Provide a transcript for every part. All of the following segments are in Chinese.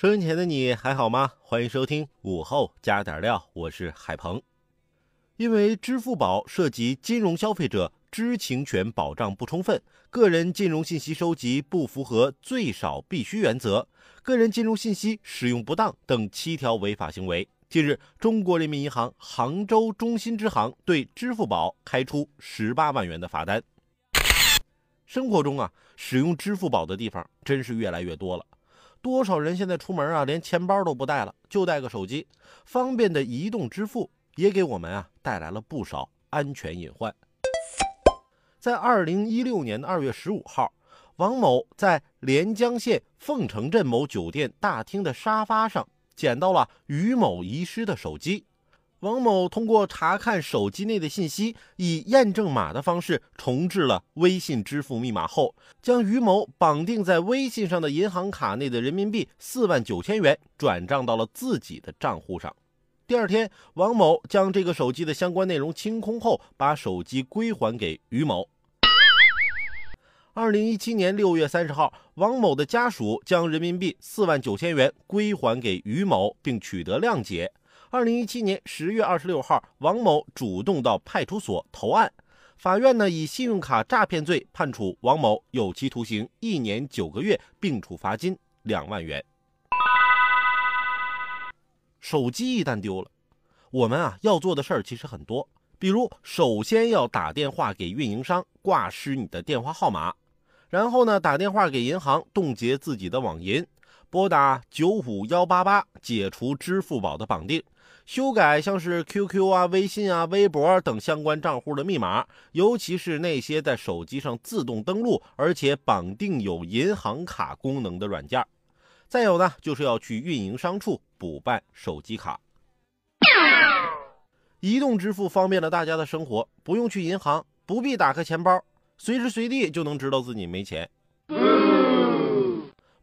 收音前的你还好吗？欢迎收听午后加点料，我是海鹏。因为支付宝涉及金融消费者知情权保障不充分、个人金融信息收集不符合最少必须原则、个人金融信息使用不当等七条违法行为，近日，中国人民银行杭州中心支行对支付宝开出十八万元的罚单。生活中啊，使用支付宝的地方真是越来越多了。多少人现在出门啊，连钱包都不带了，就带个手机。方便的移动支付也给我们啊带来了不少安全隐患。在二零一六年的二月十五号，王某在连江县凤城镇某酒店大厅的沙发上捡到了于某遗失的手机。王某通过查看手机内的信息，以验证码的方式重置了微信支付密码后，将于某绑定在微信上的银行卡内的人民币四万九千元转账到了自己的账户上。第二天，王某将这个手机的相关内容清空后，把手机归还给于某。二零一七年六月三十号，王某的家属将人民币四万九千元归还给于某，并取得谅解。二零一七年十月二十六号，王某主动到派出所投案，法院呢以信用卡诈骗罪判处王某有期徒刑一年九个月，并处罚金两万元。手机一旦丢了，我们啊要做的事儿其实很多，比如首先要打电话给运营商挂失你的电话号码，然后呢打电话给银行冻结自己的网银，拨打九五幺八八解除支付宝的绑定。修改像是 QQ 啊、微信啊、微博等相关账户的密码，尤其是那些在手机上自动登录而且绑定有银行卡功能的软件。再有呢，就是要去运营商处补办手机卡。移动支付方便了大家的生活，不用去银行，不必打开钱包，随时随地就能知道自己没钱。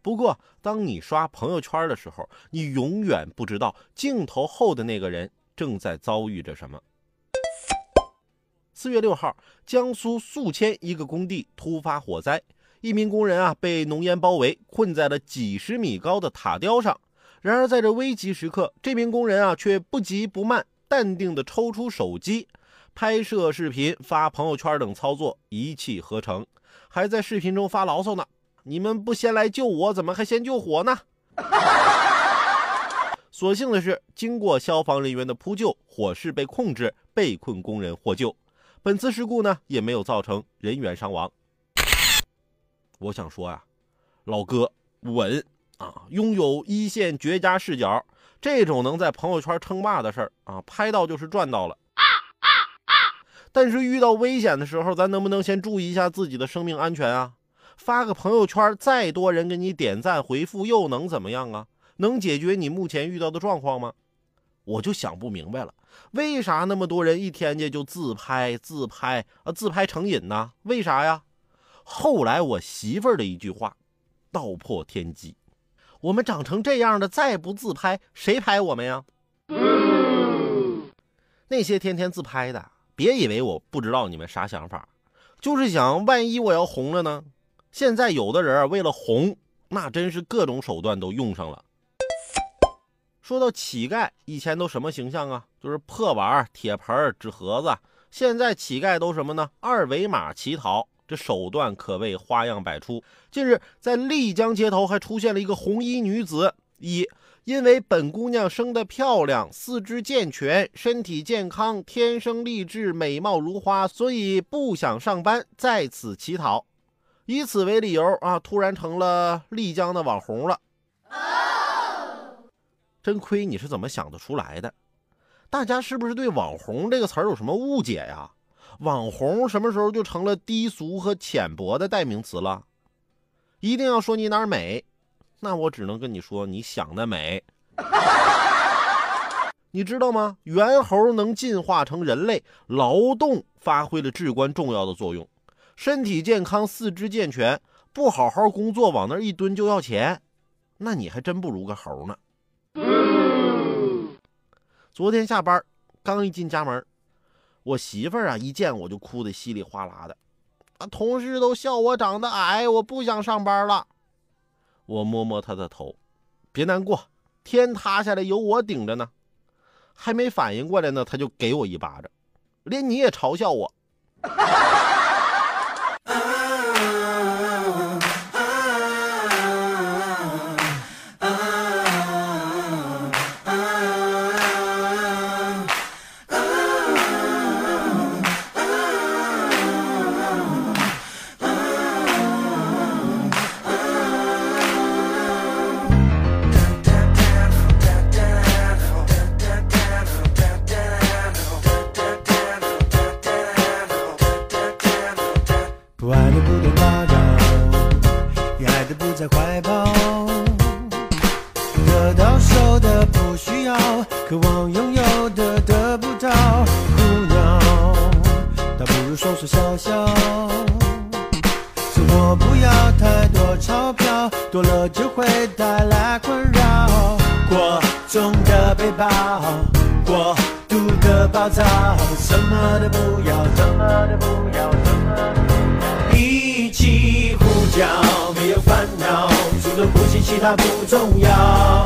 不过，当你刷朋友圈的时候，你永远不知道镜头后的那个人正在遭遇着什么。四月六号，江苏宿迁一个工地突发火灾，一名工人啊被浓烟包围，困在了几十米高的塔吊上。然而，在这危急时刻，这名工人啊却不急不慢，淡定地抽出手机，拍摄视频、发朋友圈等操作一气呵成，还在视频中发牢骚呢。你们不先来救我，怎么还先救火呢？所幸的是，经过消防人员的扑救，火势被控制，被困工人获救。本次事故呢，也没有造成人员伤亡。我想说呀，老哥稳啊，拥有一线绝佳视角，这种能在朋友圈称霸的事儿啊，拍到就是赚到了。但是遇到危险的时候，咱能不能先注意一下自己的生命安全啊？发个朋友圈，再多人给你点赞回复，又能怎么样啊？能解决你目前遇到的状况吗？我就想不明白了，为啥那么多人一天间就自拍自拍啊，自拍成瘾呢？为啥呀？后来我媳妇儿的一句话，道破天机：我们长成这样的，再不自拍，谁拍我们呀？那些天天自拍的，别以为我不知道你们啥想法，就是想万一我要红了呢？现在有的人为了红，那真是各种手段都用上了。说到乞丐，以前都什么形象啊？就是破碗、铁盆、纸盒子。现在乞丐都什么呢？二维码乞讨，这手段可谓花样百出。近日，在丽江街头还出现了一个红衣女子，一因为本姑娘生得漂亮、四肢健全、身体健康、天生丽质、美貌如花，所以不想上班，在此乞讨。以此为理由啊，突然成了丽江的网红了。真亏你是怎么想得出来的？大家是不是对“网红”这个词儿有什么误解呀？网红什么时候就成了低俗和浅薄的代名词了？一定要说你哪儿美，那我只能跟你说你想的美。你知道吗？猿猴能进化成人类，劳动发挥了至关重要的作用。身体健康、四肢健全，不好好工作，往那一蹲就要钱，那你还真不如个猴呢。昨天下班，刚一进家门，我媳妇儿啊一见我就哭得稀里哗啦的，啊，同事都笑我长得矮，我不想上班了。我摸摸她的头，别难过，天塌下来有我顶着呢。还没反应过来呢，她就给我一巴掌，连你也嘲笑我。渴望拥有的得不到，苦恼，倒不如说说笑笑。生活不要太多钞票，多了就会带来困扰。过重的背包，过度的暴躁，什么都不要，什么都不要，什么都不要。一起呼叫，没有烦恼，除了呼吸其他不重要，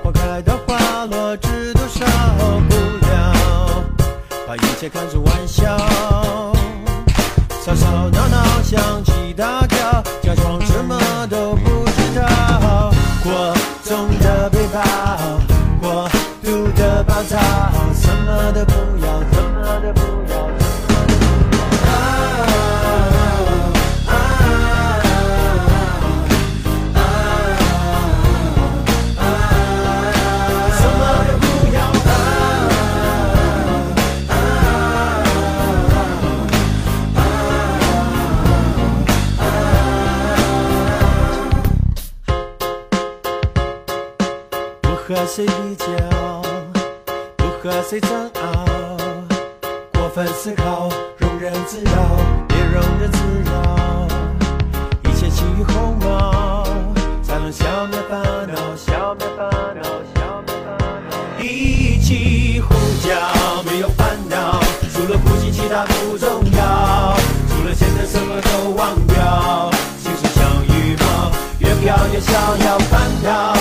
在看着玩笑。吵吵闹闹，响起大叫，假装什么都不知道。过重和谁比较，不和谁争拗，过分思考，庸人自扰，别庸人自扰，一切起于鸿毛，才能消灭烦恼，消灭烦恼，消灭烦恼。一起呼叫，没有烦恼，除了呼吸其他不重要，除了现在什么都忘掉，心事像羽毛，越飘越逍遥。烦恼？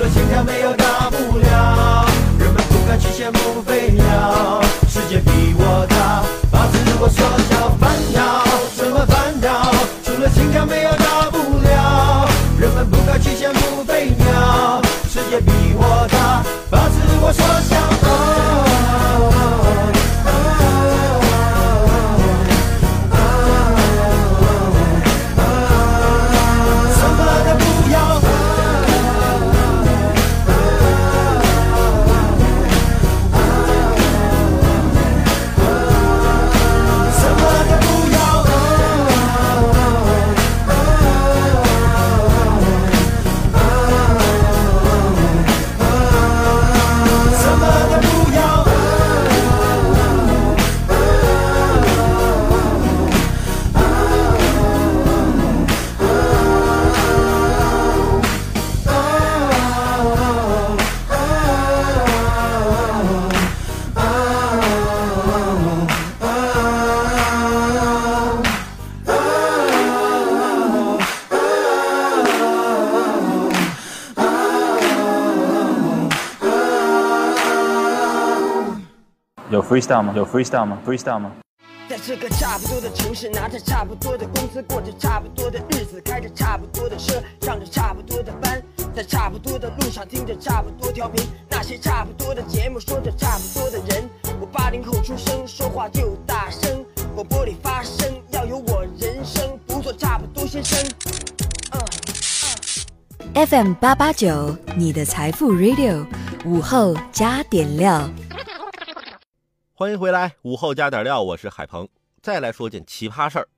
了心跳没有大不了，人们不该去羡慕飞鸟，世界比我大，把自我缩小。烦恼 freestyle 吗？有 freestyle 吗？freestyle 吗？在这个差不多的城市，拿着差不多的工资，过着差不多的日子，开着差不多的车，上着差不多的班，在差不多的路上，听着差不多调频，那些差不多的节目，说着差不多的人。我八零后出生，说话就大声，广播里发声，要有我人生，不做差不多先生。嗯 FM 八八九，你的财富 Radio，午后加点料。欢迎回来，午后加点料，我是海鹏。再来说件奇葩事儿。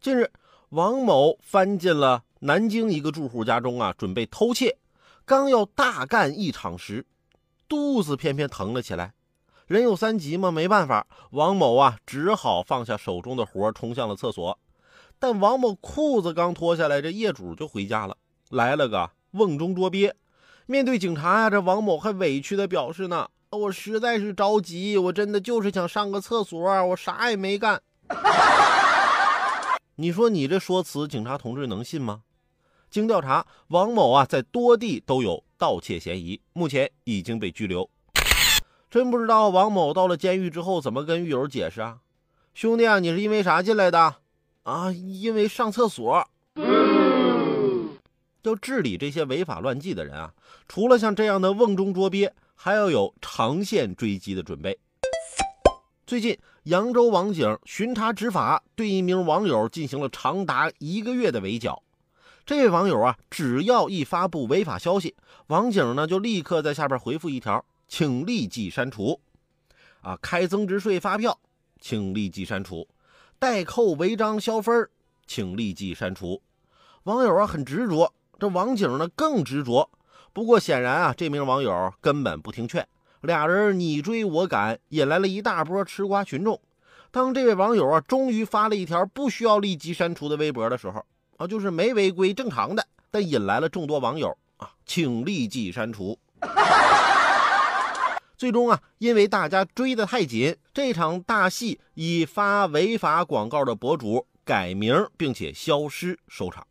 近日，王某翻进了南京一个住户家中啊，准备偷窃。刚要大干一场时，肚子偏偏疼了起来。人有三急嘛，没办法，王某啊只好放下手中的活，冲向了厕所。但王某裤子刚脱下来，这业主就回家了，来了个瓮中捉鳖。面对警察呀、这王某还委屈的表示呢。我实在是着急，我真的就是想上个厕所，我啥也没干。你说你这说辞，警察同志能信吗？经调查，王某啊在多地都有盗窃嫌疑，目前已经被拘留。真不知道王某到了监狱之后怎么跟狱友解释啊？兄弟啊，你是因为啥进来的？啊，因为上厕所。要治理这些违法乱纪的人啊，除了像这样的瓮中捉鳖。还要有长线追击的准备。最近，扬州网警巡查执法，对一名网友进行了长达一个月的围剿。这位网友啊，只要一发布违法消息，网警呢就立刻在下边回复一条，请立即删除。啊，开增值税发票，请立即删除；代扣违章消分，请立即删除。网友啊很执着，这网警呢更执着。不过显然啊，这名网友根本不听劝，俩人你追我赶，引来了一大波吃瓜群众。当这位网友啊终于发了一条不需要立即删除的微博的时候，啊，就是没违规正常的，但引来了众多网友啊，请立即删除。最终啊，因为大家追得太紧，这场大戏以发违法广告的博主改名并且消失收场。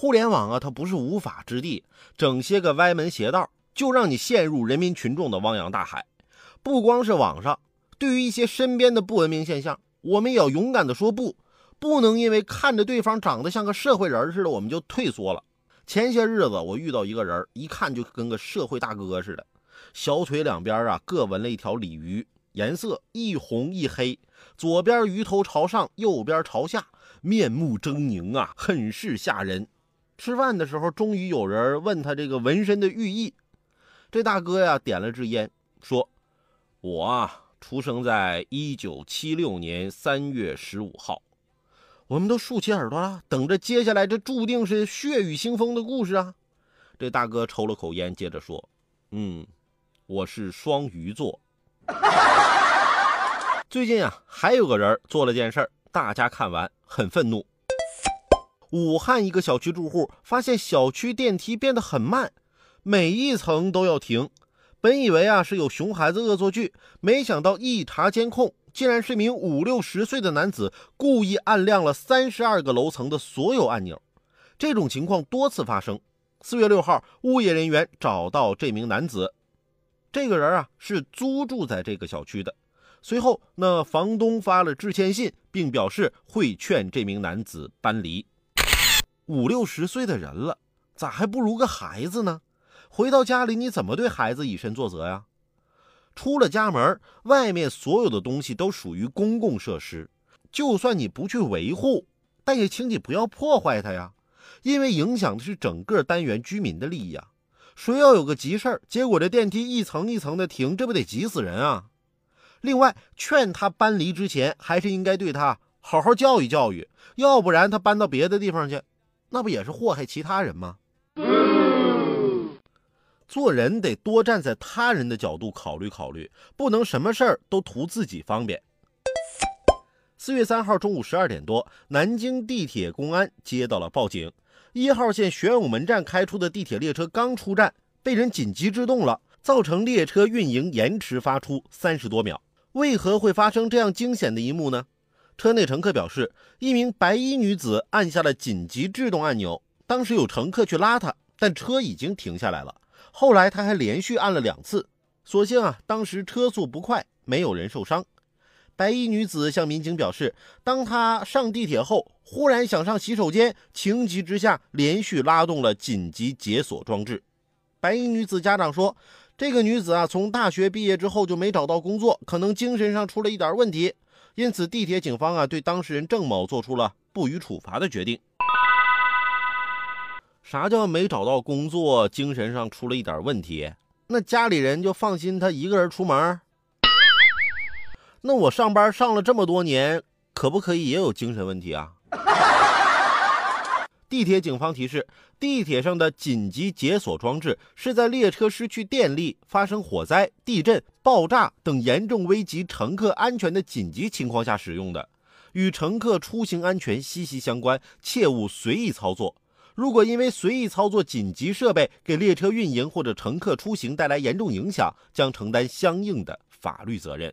互联网啊，它不是无法之地，整些个歪门邪道，就让你陷入人民群众的汪洋大海。不光是网上，对于一些身边的不文明现象，我们也要勇敢的说不，不能因为看着对方长得像个社会人似的，我们就退缩了。前些日子我遇到一个人，一看就跟个社会大哥似的，小腿两边啊各纹了一条鲤鱼，颜色一红一黑，左边鱼头朝上，右边朝下，面目狰狞啊，很是吓人。吃饭的时候，终于有人问他这个纹身的寓意。这大哥呀，点了支烟，说：“我啊，出生在一九七六年三月十五号。”我们都竖起耳朵了，等着接下来这注定是血雨腥风的故事啊！这大哥抽了口烟，接着说：“嗯，我是双鱼座。”最近啊，还有个人做了件事儿，大家看完很愤怒。武汉一个小区住户发现小区电梯变得很慢，每一层都要停。本以为啊是有熊孩子恶作剧，没想到一查监控，竟然是名五六十岁的男子故意按亮了三十二个楼层的所有按钮。这种情况多次发生。四月六号，物业人员找到这名男子，这个人啊是租住在这个小区的。随后，那房东发了致歉信，并表示会劝这名男子搬离。五六十岁的人了，咋还不如个孩子呢？回到家里，你怎么对孩子以身作则呀？出了家门，外面所有的东西都属于公共设施，就算你不去维护，但也请你不要破坏它呀，因为影响的是整个单元居民的利益啊。谁要有个急事儿，结果这电梯一层一层的停，这不得急死人啊！另外，劝他搬离之前，还是应该对他好好教育教育，要不然他搬到别的地方去。那不也是祸害其他人吗？做人得多站在他人的角度考虑考虑，不能什么事儿都图自己方便。四月三号中午十二点多，南京地铁公安接到了报警：一号线玄武门站开出的地铁列车刚出站，被人紧急制动了，造成列车运营延迟发出三十多秒。为何会发生这样惊险的一幕呢？车内乘客表示，一名白衣女子按下了紧急制动按钮，当时有乘客去拉她，但车已经停下来了。后来她还连续按了两次，所幸啊，当时车速不快，没有人受伤。白衣女子向民警表示，当她上地铁后，忽然想上洗手间，情急之下连续拉动了紧急解锁装置。白衣女子家长说，这个女子啊，从大学毕业之后就没找到工作，可能精神上出了一点问题，因此地铁警方啊对当事人郑某做出了不予处罚的决定。啥叫没找到工作，精神上出了一点问题？那家里人就放心他一个人出门？那我上班上了这么多年，可不可以也有精神问题啊？地铁警方提示：地铁上的紧急解锁装置是在列车失去电力、发生火灾、地震、爆炸等严重危及乘客安全的紧急情况下使用的，与乘客出行安全息息相关，切勿随意操作。如果因为随意操作紧急设备给列车运营或者乘客出行带来严重影响，将承担相应的法律责任。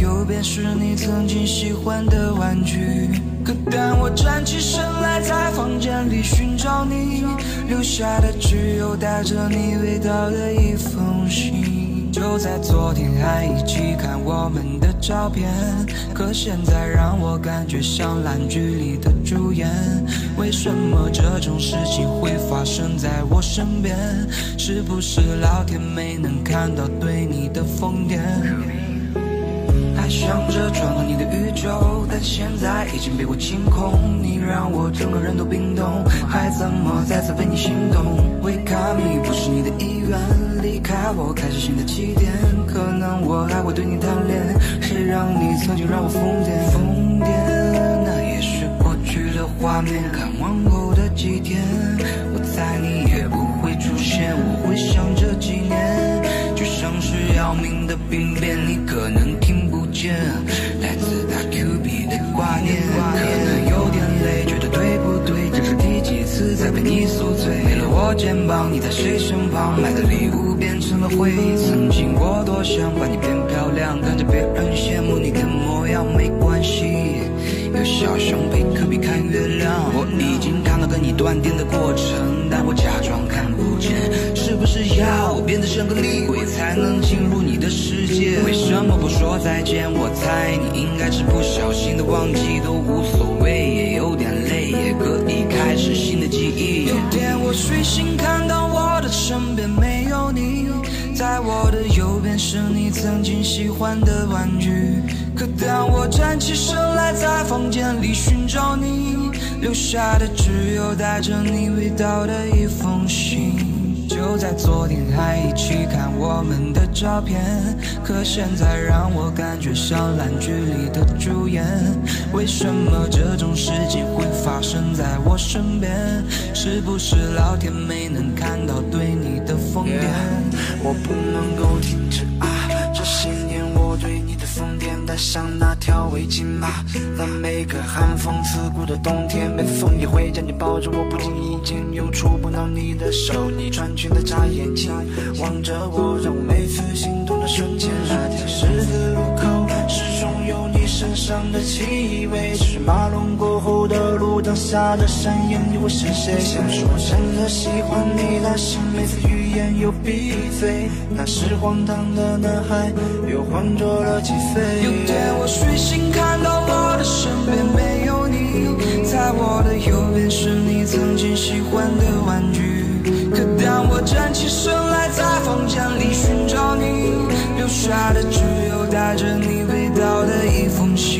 右边是你曾经喜欢的玩具。可当我站起身来，在房间里寻找你，留下的只有带着你味道的一封信。就在昨天还一起看我们的照片，可现在让我感觉像烂剧里的主演。为什么这种事情会发生在我身边？是不是老天没能看到对你的疯癫？想着闯到你的宇宙，但现在已经被我清空。你让我整个人都冰冻，还怎么再次为你心动？Wake up me，不是你的意愿，离开我，开始新的起点。可能我还会对你贪恋，谁让你曾经让我疯癫？疯癫，那也是过去的画面。看往后的几天，我猜你也不会出现。我会想这几年，就像是要命的病变，你可能听见，来自大 Q B 的挂念。可能有点累，觉得对不对？这是第几次在被你宿醉？没了我肩膀，你在谁身旁？买的礼物变成了回忆。曾经我多想把你变漂亮，看着别人羡慕你的模样，没关系。有小熊陪科比看月亮，我已经看到跟你断电的过程，但我假装看不见。是不是要我变得像个厉鬼才能进入你的世界？为什么不说再见？我猜你应该是不小心的忘记，都无所谓，也有点累，也可以开始新的记忆。有天我睡醒，看到我的身边没有你，在我的右边是你曾经喜欢的玩具。可当我站起身来，在房间里寻找你，留下的只有带着你味道的一封信。就在昨天还一起看我们的照片，可现在让我感觉像烂剧里的主演。为什么这种事情会发生在我身边？是不是老天没能看到对你的疯癫？我不能够停止啊！上那条围巾吧。在每个寒风刺骨的冬天，北风也会将你抱着。我不经意间又触碰到你的手，你穿裙的眨眼睛，望着我，让我每次心动的瞬间。那条十字路口，始终有你身上的气味。是马龙过后的路灯下的身影，你会是谁？想说真的喜欢你，但是每次遇言又闭嘴。那是荒唐的男孩，又换做了几岁？有天我睡醒，看到我的身边没有你，在我的右边是你曾经喜欢的玩具。可当我站起身来，在房间里寻找你，留下的只有带着你味道的一封信。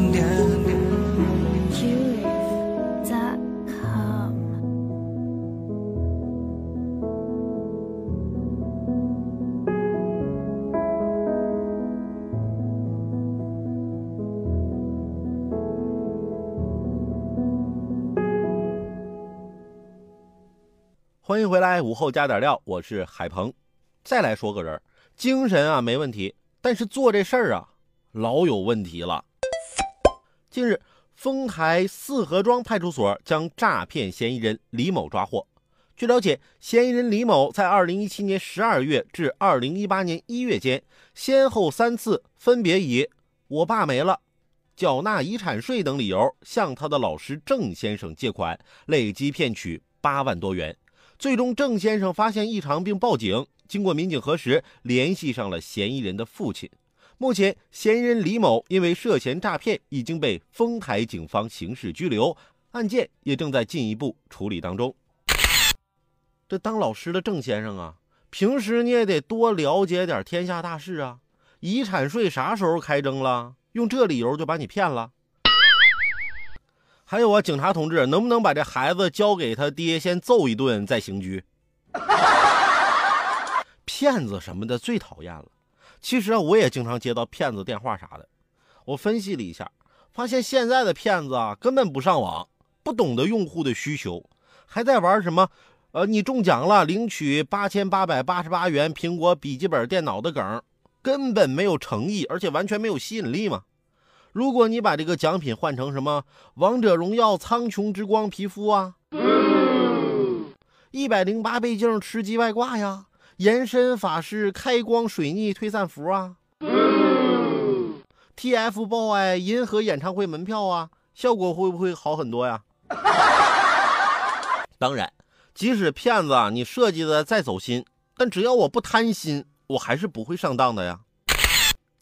来，午后加点料，我是海鹏。再来说个人，精神啊没问题，但是做这事儿啊老有问题了。近日，丰台四合庄派出所将诈骗嫌疑人李某抓获。据了解，嫌疑人李某在2017年12月至2018年1月间，先后三次分别以“我爸没了”。缴纳遗产税等理由向他的老师郑先生借款，累计骗取八万多元。最终，郑先生发现异常并报警。经过民警核实，联系上了嫌疑人的父亲。目前，嫌疑人李某因为涉嫌诈骗，已经被丰台警方刑事拘留，案件也正在进一步处理当中。这当老师的郑先生啊，平时你也得多了解点天下大事啊。遗产税啥时候开征了？用这理由就把你骗了？还有啊，警察同志，能不能把这孩子交给他爹，先揍一顿再刑拘？骗子什么的最讨厌了。其实啊，我也经常接到骗子电话啥的。我分析了一下，发现现在的骗子啊，根本不上网，不懂得用户的需求，还在玩什么？呃，你中奖了，领取八千八百八十八元苹果笔记本电脑的梗。根本没有诚意，而且完全没有吸引力嘛。如果你把这个奖品换成什么《王者荣耀苍穹之光》皮肤啊，一百零八倍镜吃鸡外挂呀，延伸法师开光水逆推散符啊，TFBOY 银河演唱会门票啊，效果会不会好很多呀？当然，即使骗子啊，你设计的再走心，但只要我不贪心。我还是不会上当的呀。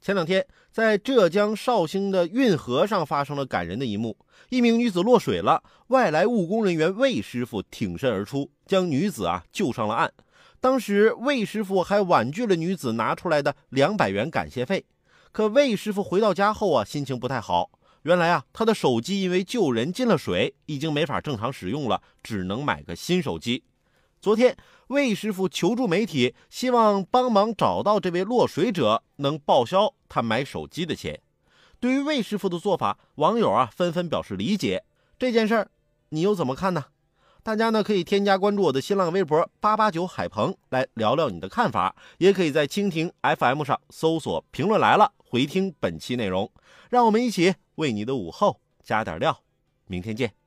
前两天，在浙江绍兴的运河上发生了感人的一幕：一名女子落水了，外来务工人员魏师傅挺身而出，将女子啊救上了岸。当时，魏师傅还婉拒了女子拿出来的两百元感谢费。可魏师傅回到家后啊，心情不太好。原来啊，他的手机因为救人进了水，已经没法正常使用了，只能买个新手机。昨天，魏师傅求助媒体，希望帮忙找到这位落水者，能报销他买手机的钱。对于魏师傅的做法，网友啊纷纷表示理解。这件事儿，你又怎么看呢？大家呢可以添加关注我的新浪微博八八九海鹏来聊聊你的看法，也可以在蜻蜓 FM 上搜索“评论来了”回听本期内容。让我们一起为你的午后加点料。明天见。